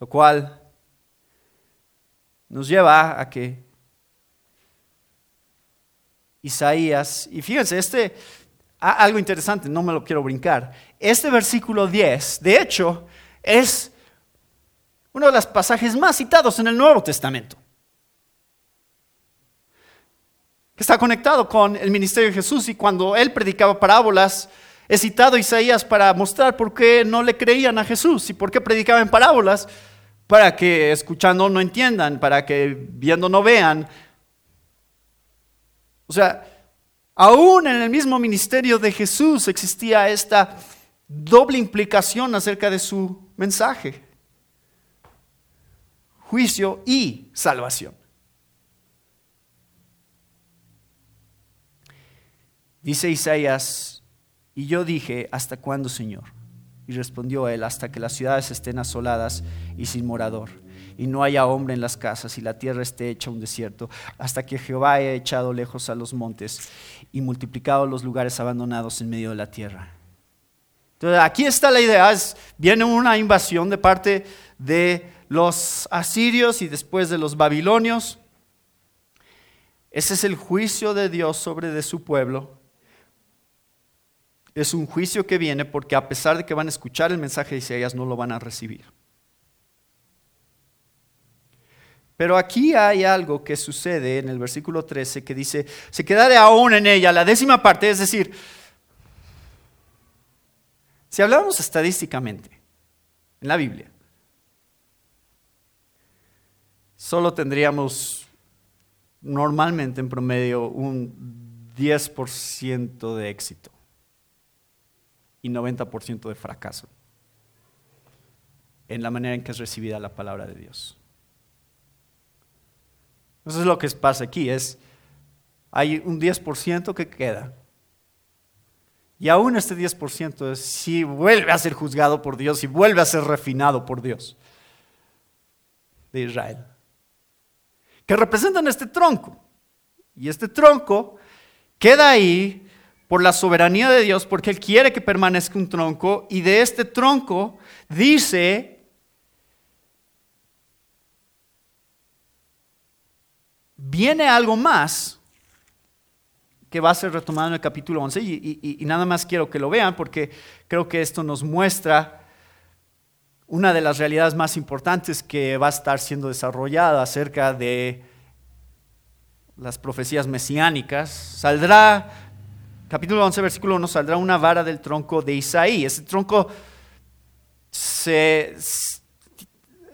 Lo cual nos lleva a que Isaías, y fíjense, este, algo interesante, no me lo quiero brincar. Este versículo 10, de hecho, es uno de los pasajes más citados en el Nuevo Testamento. Está conectado con el ministerio de Jesús y cuando él predicaba parábolas, he citado Isaías para mostrar por qué no le creían a Jesús y por qué predicaba en parábolas, para que escuchando no entiendan, para que viendo no vean. O sea, Aún en el mismo ministerio de Jesús existía esta doble implicación acerca de su mensaje. Juicio y salvación. Dice Isaías, y yo dije, ¿hasta cuándo, Señor? Y respondió él, hasta que las ciudades estén asoladas y sin morador y no haya hombre en las casas y la tierra esté hecha un desierto, hasta que Jehová haya echado lejos a los montes y multiplicado los lugares abandonados en medio de la tierra. Entonces, aquí está la idea, viene una invasión de parte de los asirios y después de los babilonios. Ese es el juicio de Dios sobre de su pueblo. Es un juicio que viene porque a pesar de que van a escuchar el mensaje de Isaías, no lo van a recibir. Pero aquí hay algo que sucede en el versículo 13 que dice, se quedará aún en ella la décima parte, es decir, si hablamos estadísticamente en la Biblia, solo tendríamos normalmente en promedio un 10% de éxito y 90% de fracaso en la manera en que es recibida la palabra de Dios. Eso es lo que pasa aquí, es hay un 10% que queda. Y aún este 10% es si vuelve a ser juzgado por Dios y vuelve a ser refinado por Dios de Israel. Que representan este tronco. Y este tronco queda ahí por la soberanía de Dios, porque Él quiere que permanezca un tronco. Y de este tronco dice viene algo más que va a ser retomado en el capítulo 11 y, y nada más quiero que lo vean porque creo que esto nos muestra una de las realidades más importantes que va a estar siendo desarrollada acerca de las profecías mesiánicas. Saldrá, capítulo 11, versículo 1, saldrá una vara del tronco de Isaí. Ese tronco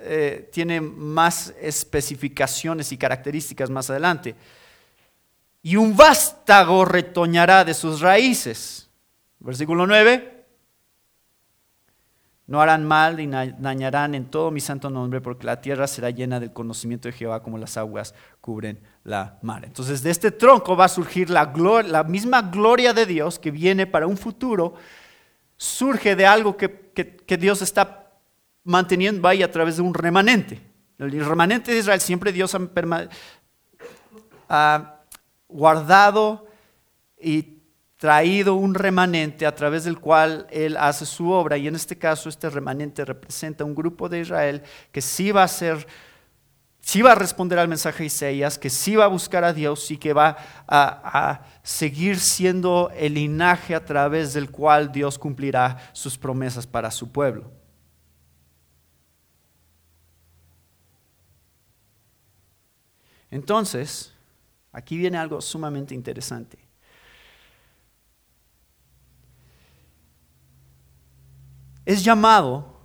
eh, tiene más especificaciones y características más adelante. Y un vástago retoñará de sus raíces. Versículo 9. No harán mal ni dañarán en todo mi santo nombre, porque la tierra será llena del conocimiento de Jehová como las aguas cubren la mar. Entonces de este tronco va a surgir la, la misma gloria de Dios que viene para un futuro, surge de algo que, Dios está manteniendo ahí a través de un remanente. El remanente de Israel siempre Dios ha, guardado y traído un remanente a través del cual Él hace su obra. Y en este caso este remanente representa un grupo de Israel que sí va a ser, sí va a responder al mensaje de Isaías, que sí va a buscar a Dios y que va a, a seguir siendo el linaje a través del cual Dios cumplirá sus promesas para su pueblo. Entonces, aquí viene algo sumamente interesante. Es llamado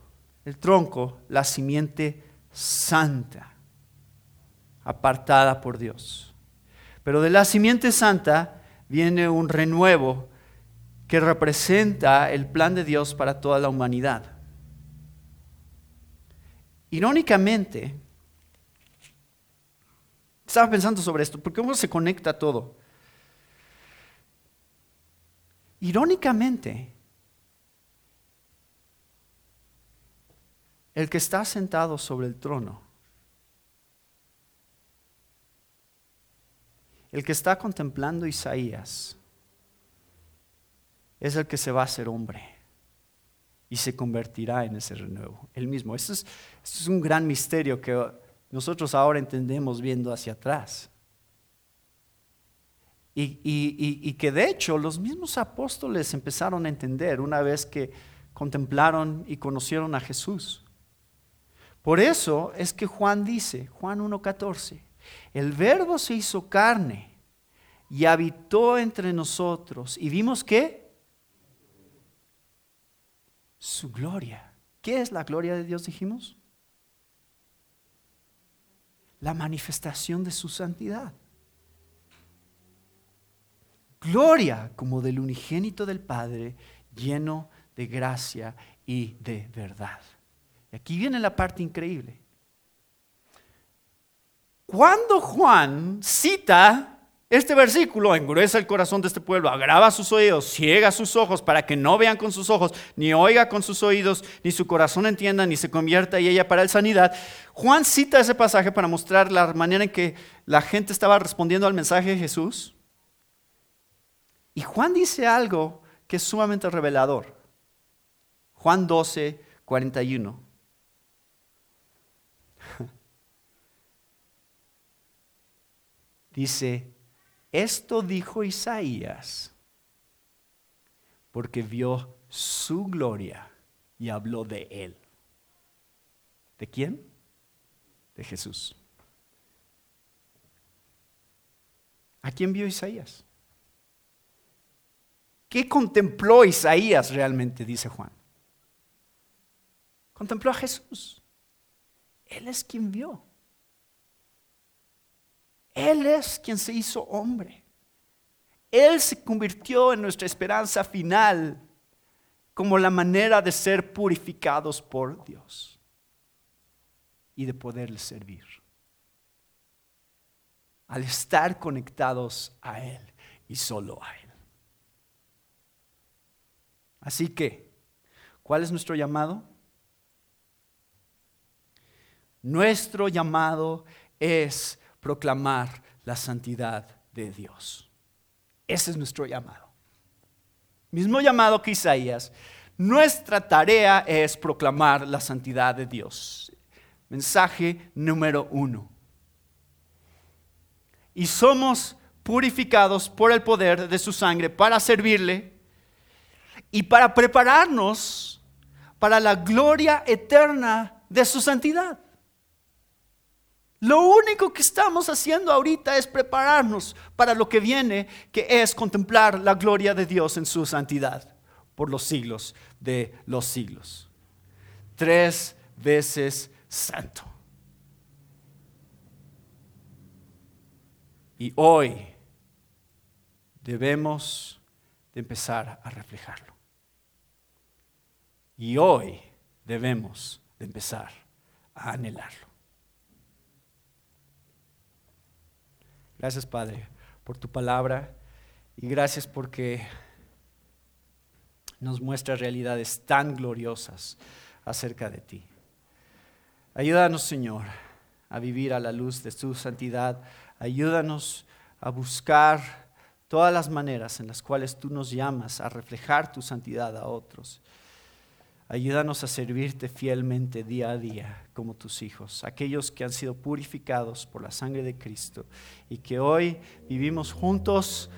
el tronco la simiente santa, apartada por Dios. Pero de la simiente santa viene un renuevo que representa el plan de Dios para toda la humanidad. Irónicamente, estaba pensando sobre esto, porque cómo se conecta todo. Irónicamente, el que está sentado sobre el trono, el que está contemplando Isaías, es el que se va a hacer hombre y se convertirá en ese renuevo, el mismo. Esto es, esto es un gran misterio que nosotros ahora entendemos viendo hacia atrás. Y, que de hecho los mismos apóstoles empezaron a entender una vez que contemplaron y conocieron a Jesús. Por eso es que Juan dice, Juan 1.14, el verbo se hizo carne y habitó entre nosotros. ¿Y vimos qué? Su gloria. ¿Qué es la gloria de Dios, dijimos? la manifestación de su santidad. Gloria como del unigénito del Padre, lleno de gracia y de verdad. Y aquí viene la parte increíble. Cuando Juan cita este versículo engruesa el corazón de este pueblo, agrava sus oídos, ciega sus ojos para que no vean con sus ojos, ni oiga con sus oídos, ni su corazón entienda, ni se convierta y ella para el sanidad. Juan cita ese pasaje para mostrar la manera en que la gente estaba respondiendo al mensaje de Jesús. Y Juan dice algo que es sumamente revelador. Juan 12, 41. Dice, esto dijo Isaías porque vio su gloria y habló de él. ¿De quién? De Jesús. ¿A quién vio Isaías? ¿Qué contempló Isaías realmente? Dice Juan. Contempló a Jesús. Él es quien vio. Él es quien se hizo hombre. Él se convirtió en nuestra esperanza final como la manera de ser purificados por Dios y de poderle servir. Al estar conectados a Él y solo a Él. Así que, ¿cuál es nuestro llamado? Nuestro llamado es proclamar la santidad de Dios. Ese es nuestro llamado. Mismo llamado que Isaías. Nuestra tarea es proclamar la santidad de Dios. Mensaje número uno. Y somos purificados por el poder de su sangre para servirle y para prepararnos para la gloria eterna de su santidad. Lo único que estamos haciendo ahorita es prepararnos para lo que viene, que es contemplar la gloria de Dios en su santidad por los siglos de los siglos. Tres veces santo. Y hoy debemos de empezar a reflejarlo. Y hoy debemos de empezar a anhelarlo. Gracias Padre por tu palabra y gracias porque nos muestra realidades tan gloriosas acerca de ti. Ayúdanos Señor a vivir a la luz de tu santidad. Ayúdanos a buscar todas las maneras en las cuales tú nos llamas a reflejar tu santidad a otros. Ayúdanos a servirte fielmente día a día como tus hijos, aquellos que han sido purificados por la sangre de Cristo y que hoy vivimos juntos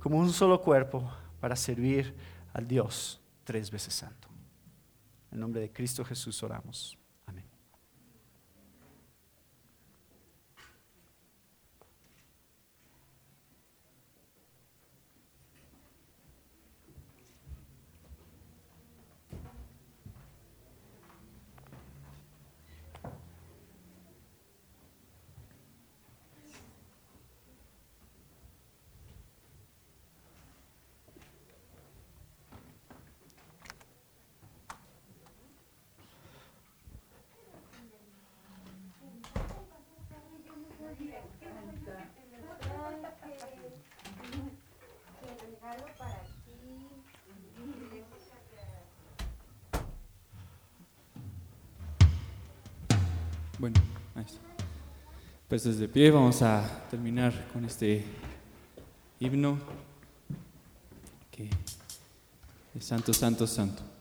como un solo cuerpo para servir al Dios tres veces santo. En nombre de Cristo Jesús oramos. Bueno, pues desde pie vamos a terminar con este himno que es Santo, Santo, Santo.